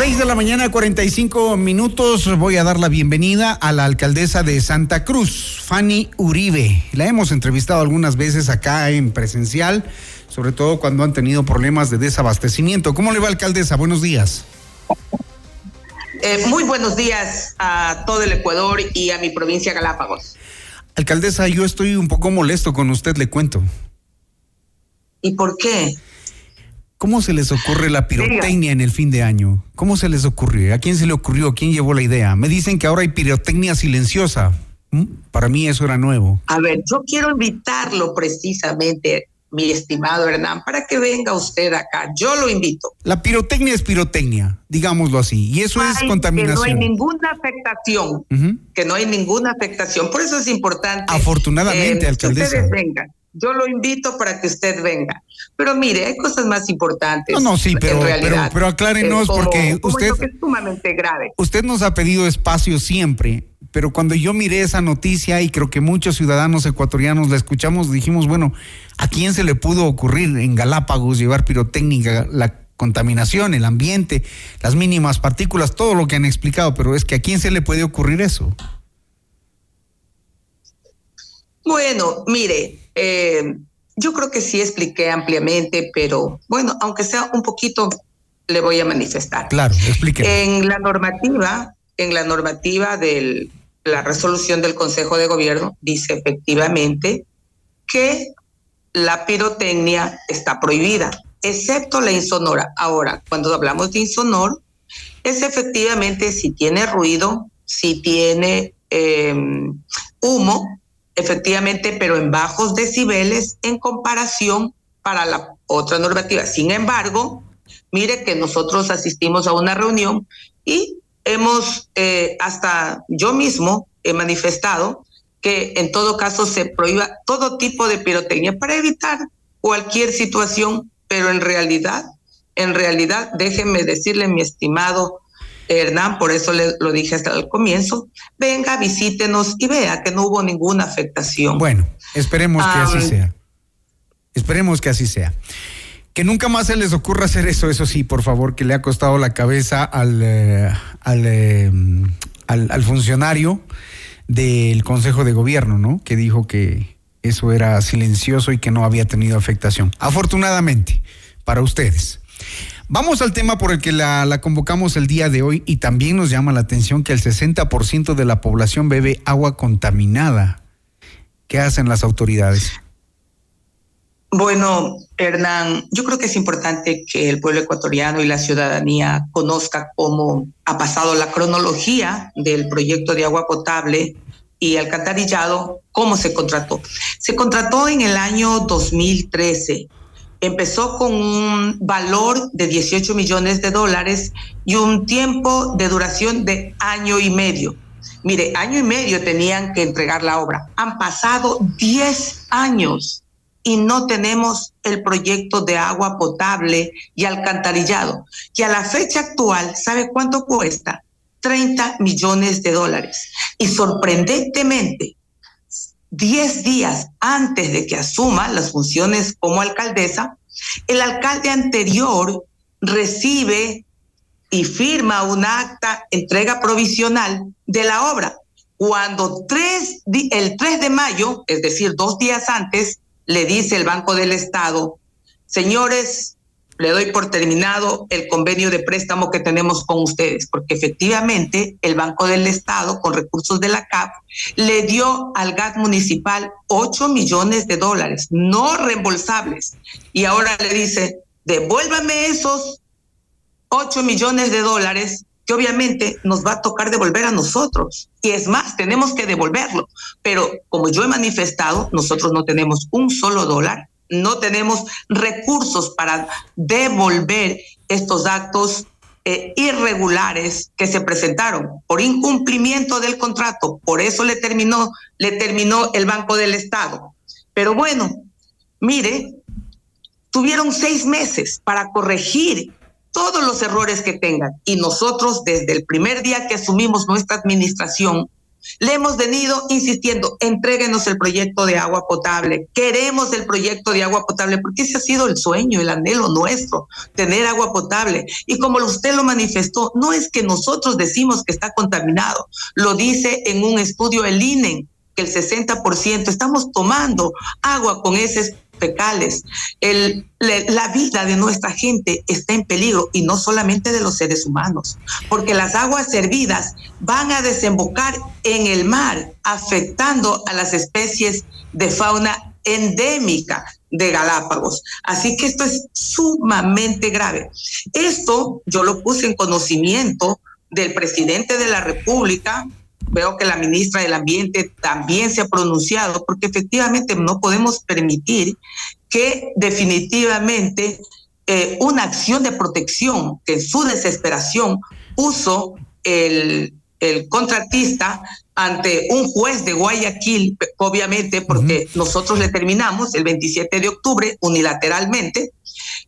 6 de la mañana, 45 minutos. Voy a dar la bienvenida a la alcaldesa de Santa Cruz, Fanny Uribe. La hemos entrevistado algunas veces acá en presencial, sobre todo cuando han tenido problemas de desabastecimiento. ¿Cómo le va, alcaldesa? Buenos días. Eh, muy buenos días a todo el Ecuador y a mi provincia Galápagos. Alcaldesa, yo estoy un poco molesto con usted, le cuento. ¿Y por qué? ¿Cómo se les ocurre la pirotecnia en el fin de año? ¿Cómo se les ocurrió? ¿A quién se le ocurrió? ¿Quién llevó la idea? Me dicen que ahora hay pirotecnia silenciosa. ¿Mm? Para mí eso era nuevo. A ver, yo quiero invitarlo precisamente, mi estimado Hernán, para que venga usted acá. Yo lo invito. La pirotecnia es pirotecnia, digámoslo así. Y eso es contaminación. Que no hay ninguna afectación. Que no hay ninguna afectación. Por eso es importante. Afortunadamente, eh, alcaldesa. Que ustedes vengan. Yo lo invito para que usted venga. Pero mire, hay cosas más importantes. No, no, sí, pero, pero, pero, aclárenos eh, como, porque como usted, que es sumamente grave. usted nos ha pedido espacio siempre, pero cuando yo miré esa noticia y creo que muchos ciudadanos ecuatorianos la escuchamos, dijimos, bueno, ¿a quién se le pudo ocurrir en Galápagos llevar pirotécnica, la contaminación, el ambiente, las mínimas partículas, todo lo que han explicado, pero es que a quién se le puede ocurrir eso? Bueno, mire, eh, yo creo que sí expliqué ampliamente, pero bueno, aunque sea un poquito, le voy a manifestar. Claro, explique. En la normativa, en la normativa de la resolución del Consejo de Gobierno, dice efectivamente que la pirotecnia está prohibida, excepto la insonora. Ahora, cuando hablamos de insonor, es efectivamente si tiene ruido, si tiene eh, humo, efectivamente, pero en bajos decibeles en comparación para la otra normativa. Sin embargo, mire que nosotros asistimos a una reunión y hemos, eh, hasta yo mismo he manifestado que en todo caso se prohíba todo tipo de pirotecnia para evitar cualquier situación, pero en realidad, en realidad, déjenme decirle, mi estimado Hernán, por eso le, lo dije hasta el comienzo, venga, visítenos y vea que no hubo ninguna afectación. Bueno, esperemos que así Ah, sea. Esperemos que así sea. Que nunca más se les ocurra hacer eso, eso sí, por favor, que le ha costado la cabeza al, eh, al, eh, al, al funcionario del Consejo de Gobierno, ¿no? Que dijo que eso era silencioso y que no había tenido afectación. Afortunadamente, para ustedes. Vamos al tema por el que la, convocamos el día de hoy y también nos llama la atención que el 60% de la población bebe agua contaminada. ¿Qué hacen las autoridades? Bueno, Hernán, yo creo que es importante que el pueblo ecuatoriano y la ciudadanía conozca cómo ha pasado la cronología del proyecto de agua potable y alcantarillado, cómo se contrató. Se contrató en el año 2013. Empezó con un valor de 18 millones de dólares y un tiempo de duración de año y medio. Mire, año y medio tenían que entregar la obra. Han pasado 10 años y no tenemos el proyecto de agua potable y alcantarillado, que a la fecha actual, ¿sabe cuánto cuesta? 30 millones de dólares. Y sorprendentemente, 10 días antes de que asuma las funciones como alcaldesa, el alcalde anterior recibe y firma un acta, entrega provisional de la obra. Cuando tres, el 3 de mayo, es decir, dos días antes, le dice el Banco del Estado, señores, le doy por terminado el convenio de préstamo que tenemos con ustedes, porque efectivamente el Banco del Estado, con recursos de la CAP, le dio al GAT municipal 8 millones de dólares, no reembolsables. Y ahora le dice, devuélvame esos 8 millones de dólares que obviamente nos va a tocar devolver a nosotros. Y es más, tenemos que devolverlo. Pero como yo he manifestado, nosotros no tenemos un solo dólar, no tenemos recursos para devolver estos actos eh, irregulares que se presentaron por incumplimiento del contrato. Por eso le terminó, le terminó el Banco del Estado. Pero bueno, mire, tuvieron seis meses para corregir todos los errores que tengan. Y nosotros, desde el primer día que asumimos nuestra administración, le hemos venido insistiendo, entréguenos el proyecto de agua potable, queremos el proyecto de agua potable, porque ese ha sido el sueño, el anhelo nuestro, tener agua potable. Y como usted lo manifestó, no es que nosotros decimos que está contaminado, lo dice en un estudio el INE, que el 60% estamos tomando agua con ese fecales. La vida de nuestra gente está en peligro y no solamente de los seres humanos, porque las aguas servidas van a desembocar en el mar, afectando a las especies de fauna endémica de Galápagos. Así que esto es sumamente grave. Esto yo lo puse en conocimiento del presidente de la República, veo que la ministra del Ambiente también se ha pronunciado, porque efectivamente no podemos permitir que definitivamente eh, una acción de protección que en su desesperación puso el, el contratista ante un juez de Guayaquil, obviamente, porque nosotros le terminamos el 27 de octubre unilateralmente.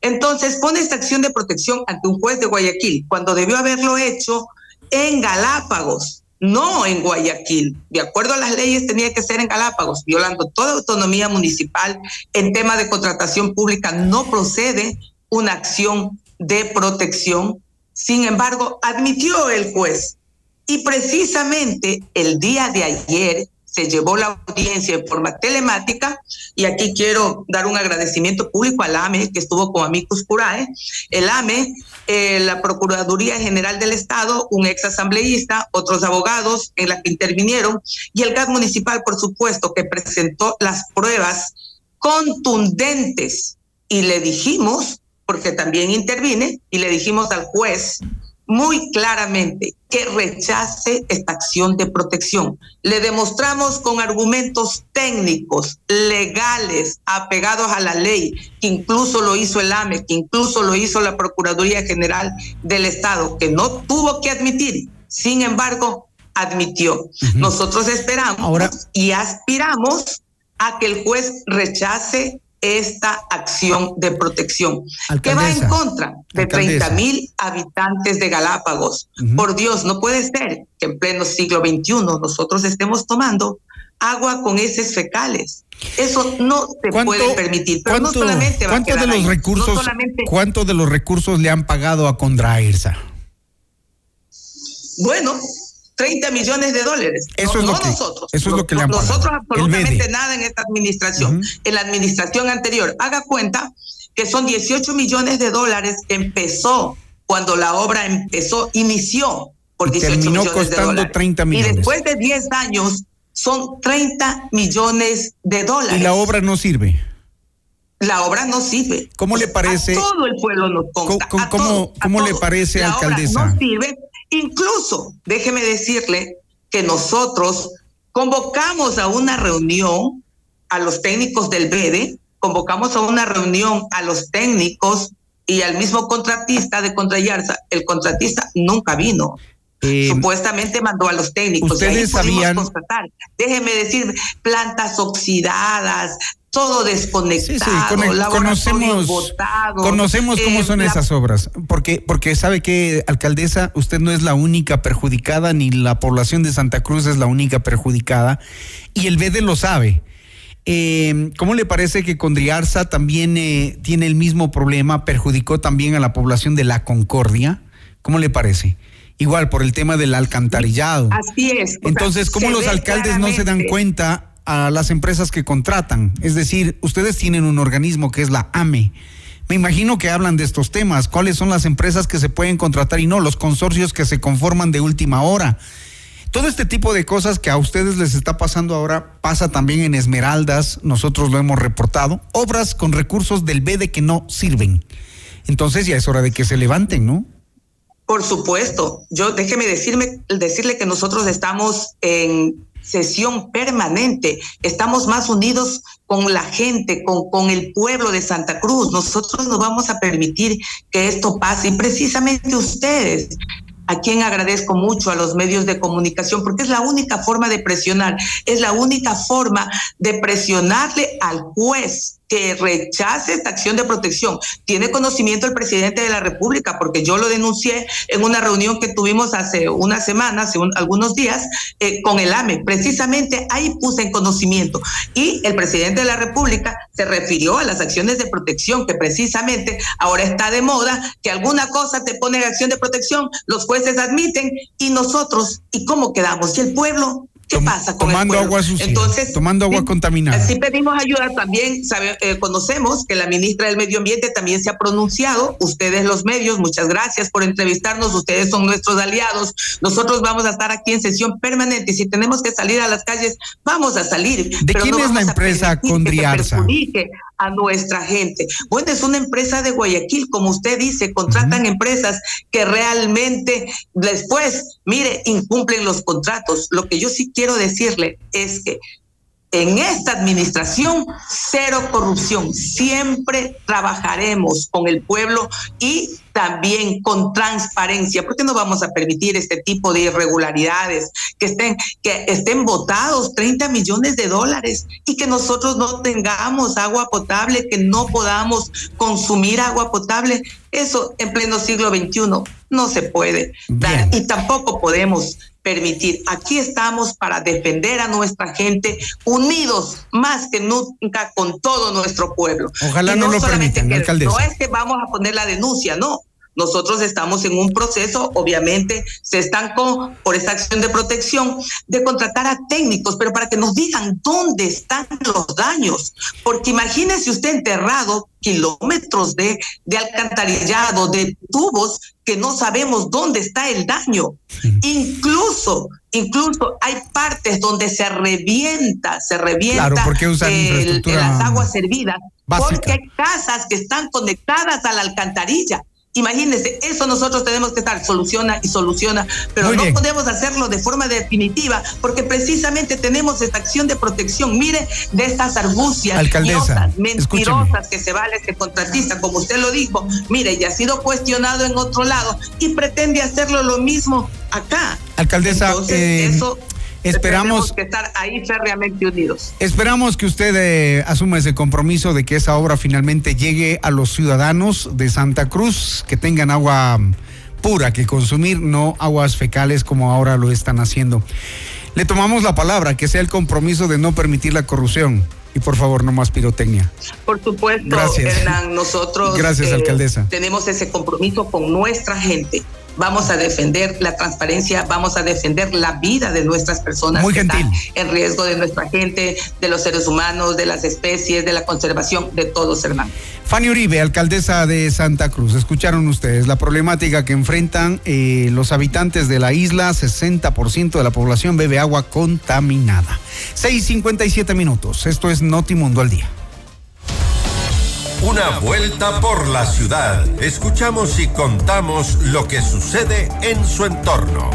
Entonces pone esta acción de protección ante un juez de Guayaquil, cuando debió haberlo hecho en Galápagos, no en Guayaquil. De acuerdo a las leyes tenía que ser en Galápagos, violando toda autonomía municipal. En tema de contratación pública no procede una acción de protección. Sin embargo, admitió el juez. Y precisamente el día de ayer se llevó la audiencia en forma telemática y aquí quiero dar un agradecimiento público al AME que estuvo con Amicus Curae. El AME, eh, la Procuraduría General del Estado, un ex asambleísta, otros abogados en la que intervinieron y el GAT municipal, por supuesto, que presentó las pruebas contundentes y le dijimos, porque también intervine, y le dijimos al juez muy claramente que rechace esta acción de protección. Le demostramos con argumentos técnicos, legales, apegados a la ley, que incluso lo hizo el AME, que incluso lo hizo la Procuraduría General del Estado, que no tuvo que admitir, sin embargo, admitió. Nosotros esperamos y aspiramos a que el juez rechace esta acción de protección, que va en contra de 30 mil habitantes de Galápagos. Por Dios, no puede ser que en pleno siglo XXI nosotros estemos tomando agua con heces fecales. Eso no se puede permitir. Pero no solamente va ¿cuánto de los recursos, ¿Cuánto de los recursos le han pagado a Contrairsa? Bueno, 30 millones de dólares. Eso es lo que, nosotros. Eso es lo que le han Nosotros absolutamente nada en esta administración. En la administración anterior, haga cuenta que son 18 millones de dólares que empezó cuando la obra empezó, inició por 18 terminó millones costando de dólares. 30 millones. Y después de 10 años son 30 millones de dólares. Y la obra no sirve. la obra no sirve. ¿Cómo le parece? A todo el pueblo nos consta. ¿Cómo, a todo, cómo a le parece, la alcaldesa? Obra no sirve. Incluso, déjeme decirle que nosotros convocamos a una reunión a los técnicos del BEDE, convocamos a una reunión a los técnicos y al mismo contratista de Contrayarza. El contratista nunca vino. Eh, Supuestamente mandó a los técnicos. y ahí ustedes sabían- constatar. Déjeme decir, plantas oxidadas, todo desconectado, Cone- laboratorios conocemos, conocemos cómo eh, son la- esas obras, porque, porque sabe que, alcaldesa, usted no es la única perjudicada, ni la población de Santa Cruz es la única perjudicada, y el BEDE lo sabe. Eh, ¿Cómo le parece que Condriarza también eh, tiene el mismo problema, perjudicó también a la población de La Concordia? ¿Cómo le parece? Igual por el tema del alcantarillado. Así es. Entonces, ¿cómo los alcaldes no se dan cuenta a las empresas que contratan? Es decir, ustedes tienen un organismo que es la AME. Me imagino que hablan de estos temas. ¿Cuáles son las empresas que se pueden contratar y no? Los consorcios que se conforman de última hora. Todo este tipo de cosas que a ustedes les está pasando ahora pasa también en Esmeraldas, nosotros lo hemos reportado, obras con recursos del BEDE que no sirven. Entonces ya es hora de que se levanten, ¿no? Por supuesto. Yo déjeme decirme, decirle que nosotros estamos en sesión permanente, estamos más unidos con la gente, con, con el pueblo de Santa Cruz. Nosotros no vamos a permitir que esto pase y precisamente ustedes a quien agradezco mucho a los medios de comunicación, porque es la única forma de presionar, es la única forma de presionarle al juez que rechace esta acción de protección. Tiene conocimiento el presidente de la República, porque yo lo denuncié en una reunión que tuvimos hace una semana, hace un- algunos días, eh, con el AME. Precisamente ahí puse en conocimiento. Y el presidente de la República se refirió a las acciones de protección, que precisamente ahora está de moda, que alguna cosa te pone en acción de protección, los jueces admiten, y nosotros, ¿y cómo quedamos? ¿Y el pueblo? ¿Qué pasa con tomando el pueblo? agua sucia, Entonces, tomando agua sí, contaminada. Sí pedimos ayuda también, sabe- eh, conocemos que la ministra del Medio Ambiente también se ha pronunciado, ustedes los medios, muchas gracias por entrevistarnos, ustedes son nuestros aliados, nosotros vamos a estar aquí en sesión permanente y si tenemos que salir a las calles, vamos a salir. ¿De pero quién no es la empresa Condriarza? a nuestra gente. Bueno, es una empresa de Guayaquil, como usted dice, contratan empresas que realmente después, mire, incumplen los contratos. Lo que yo sí quiero decirle es que en esta administración, cero corrupción. Siempre trabajaremos con el pueblo y también con transparencia, porque no vamos a permitir este tipo de irregularidades, que estén, que estén votados 30 millones de dólares y que nosotros no tengamos agua potable, que no podamos consumir agua potable. Eso en pleno siglo XXI no se puede dar y tampoco podemos permitir. Aquí estamos para defender a nuestra gente, unidos más que nunca con todo nuestro pueblo. Ojalá Y no lo solamente permitan, que-. No es que vamos a poner la denuncia, no. Nosotros estamos en un proceso, obviamente se estancó por esta acción de protección, de contratar a técnicos, pero para que nos digan dónde están los daños. Porque imagínese usted enterrado kilómetros de, de alcantarillado, de tubos, que no sabemos dónde está el daño. Incluso, incluso hay partes donde se revienta, se revienta Claro, porque usan el- las aguas servidas, básica. porque hay casas que están conectadas a la alcantarilla. Imagínense, eso nosotros tenemos que estar, soluciona y soluciona, pero Muy no bien. podemos hacerlo de forma definitiva, porque precisamente tenemos esta acción de protección, mire, de estas argucias Alcaldesa, mentirosas que se vale este contratista, como usted lo dijo, mire, ya ha sido cuestionado en otro lado y pretende hacerlo lo mismo acá. Alcaldesa, Entonces, eh, eso esperamos- que estar ahí férreamente unidos. Esperamos que usted eh, asuma ese compromiso de que esa obra finalmente llegue a los ciudadanos de Santa Cruz, que tengan agua pura que consumir, no aguas fecales como ahora lo están haciendo. Le tomamos la palabra, que sea el compromiso de no permitir la corrupción. Y por favor, no más pirotecnia. Por supuesto, Gracias. Hernán, nosotros Gracias, eh, alcaldesa. tenemos ese compromiso con nuestra gente. Vamos a defender la transparencia, vamos a defender la vida de nuestras personas Muy que gentil. están en riesgo de nuestra gente, de los seres humanos, de las especies, de la conservación, de todos, Hernán. Fanny Uribe, alcaldesa de Santa Cruz. Escucharon ustedes la problemática que enfrentan eh, los habitantes de la isla. 60% de la población bebe agua contaminada. 6:57 minutos. Esto es Notimundo al día. Una vuelta por la ciudad. Escuchamos y contamos lo que sucede en su entorno.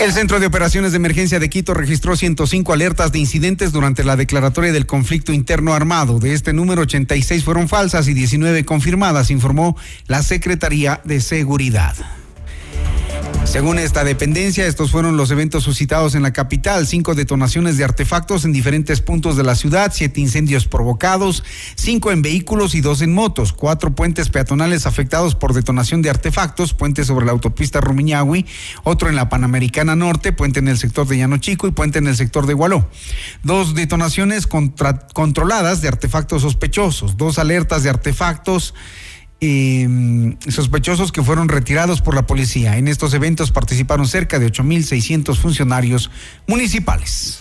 El Centro de Operaciones de Emergencia de Quito registró 105 alertas de incidentes durante la declaratoria del conflicto interno armado. De este número, 86 fueron falsas y 19 confirmadas, informó la Secretaría de Seguridad. Según esta dependencia, estos fueron los eventos suscitados en la capital, cinco detonaciones de artefactos en diferentes puntos de la ciudad, siete incendios provocados, cinco en vehículos y dos en motos, cuatro puentes peatonales afectados por detonación de artefactos, puente sobre la autopista Rumiñahui, otro en la Panamericana Norte, puente en el sector de Llano Chico y puente en el sector de Gualó. Dos detonaciones controladas de artefactos sospechosos, dos alertas de artefactos eh, sospechosos que fueron retirados por la policía. En estos eventos participaron cerca de 8.600 funcionarios municipales.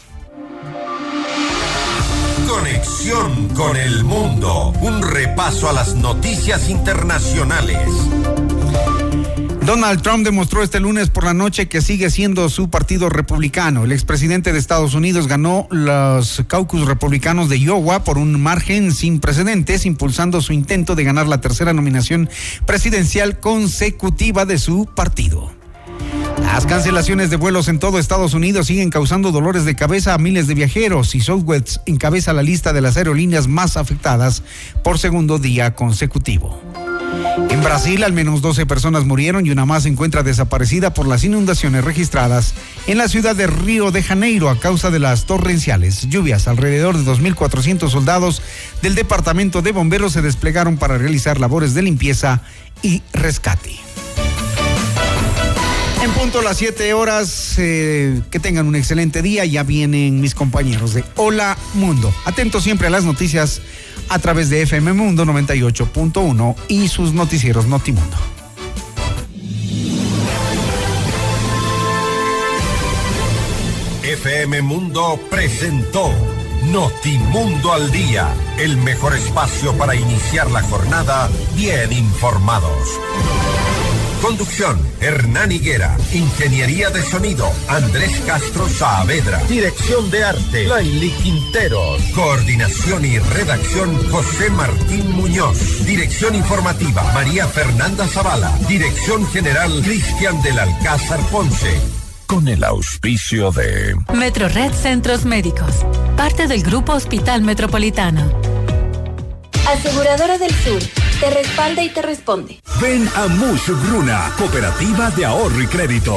Conexión con el mundo. Un repaso a las noticias internacionales. Donald Trump demostró este lunes por la noche que sigue siendo su partido republicano. El expresidente de Estados Unidos ganó los caucus republicanos de Iowa por un margen sin precedentes, impulsando su intento de ganar la tercera nominación presidencial consecutiva de su partido. Las cancelaciones de vuelos en todo Estados Unidos siguen causando dolores de cabeza a miles de viajeros y Southwest encabeza la lista de las aerolíneas más afectadas por segundo día consecutivo. En Brasil, al menos 12 personas murieron y una más se encuentra desaparecida por las inundaciones registradas en la ciudad de Río de Janeiro a causa de las torrenciales lluvias. Alrededor de 2.400 soldados del Departamento de Bomberos se desplegaron para realizar labores de limpieza y rescate. En punto las 7 horas, eh, que tengan un excelente día. Ya vienen mis compañeros de Hola Mundo. Atentos siempre a las noticias a través de FM Mundo 98.1 y sus noticieros Notimundo. FM Mundo presentó Notimundo al Día, el mejor espacio para iniciar la jornada bien informados. Conducción, Hernán Higuera. Ingeniería de sonido, Andrés Castro Saavedra. Dirección de arte, Laili Quinteros. Coordinación y redacción, José Martín Muñoz. Dirección informativa, María Fernanda Zavala. Dirección general, Cristian del Alcázar Ponce. Con el auspicio de Metrored Centros Médicos, parte del Grupo Hospital Metropolitano. Aseguradora del Sur te respalda y te responde. Ven a Mush Gruna, Cooperativa de Ahorro y Crédito.